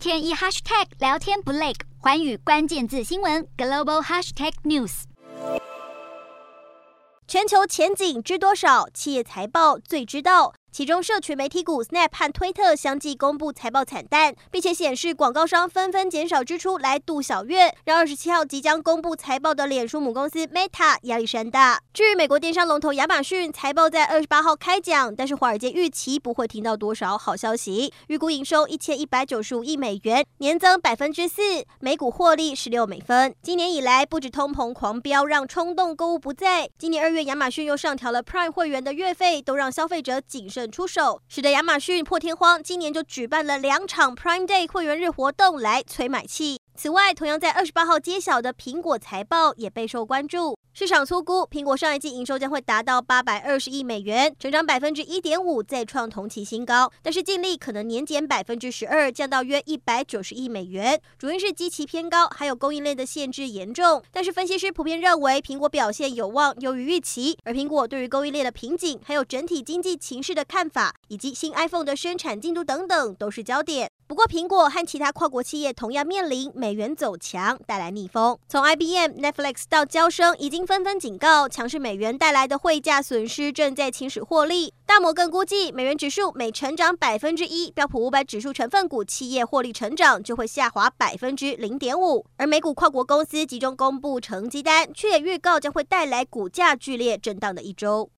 天一 hashtag 聊天不累，环宇关键字新闻 global hashtag news。全球前景知多少？企业财报最知道。其中，社群媒体股 Snap 和推特相继公布财报惨淡，并且显示广告商纷纷减少支出来度小月，让二十七号即将公布财报的脸书母公司 Meta 压力山大。至于美国电商龙头亚马逊，财报在二十八号开讲，但是华尔街预期不会听到多少好消息，预估营收一千一百九十五亿美元，年增百分之四，每股获利十六美分。今年以来，不止通膨狂飙，让冲动购物不在，今年二月亚马逊又上调了 Prime 会员的月费，都让消费者谨慎。等出手，使得亚马逊破天荒今年就举办了两场 Prime Day 会员日活动来催买气。此外，同样在二十八号揭晓的苹果财报也备受关注。市场粗估，苹果上一季营收将会达到八百二十亿美元，成长百分之一点五，再创同期新高。但是净利可能年减百分之十二，降到约一百九十亿美元，主因是基期偏高，还有供应链的限制严重。但是分析师普遍认为，苹果表现有望优于预期。而苹果对于供应链的瓶颈，还有整体经济情势的看法，以及新 iPhone 的生产进度等等，都是焦点。不过，苹果和其他跨国企业同样面临美元走强带来逆风。从 IBM、Netflix 到交生，已经纷纷警告，强势美元带来的汇价损失正在侵蚀获利。大摩更估计，美元指数每成长百分之一，标普五百指数成分股企业获利成长就会下滑百分之零点五。而美股跨国公司集中公布成绩单，却也预告将会带来股价剧烈震荡的一周。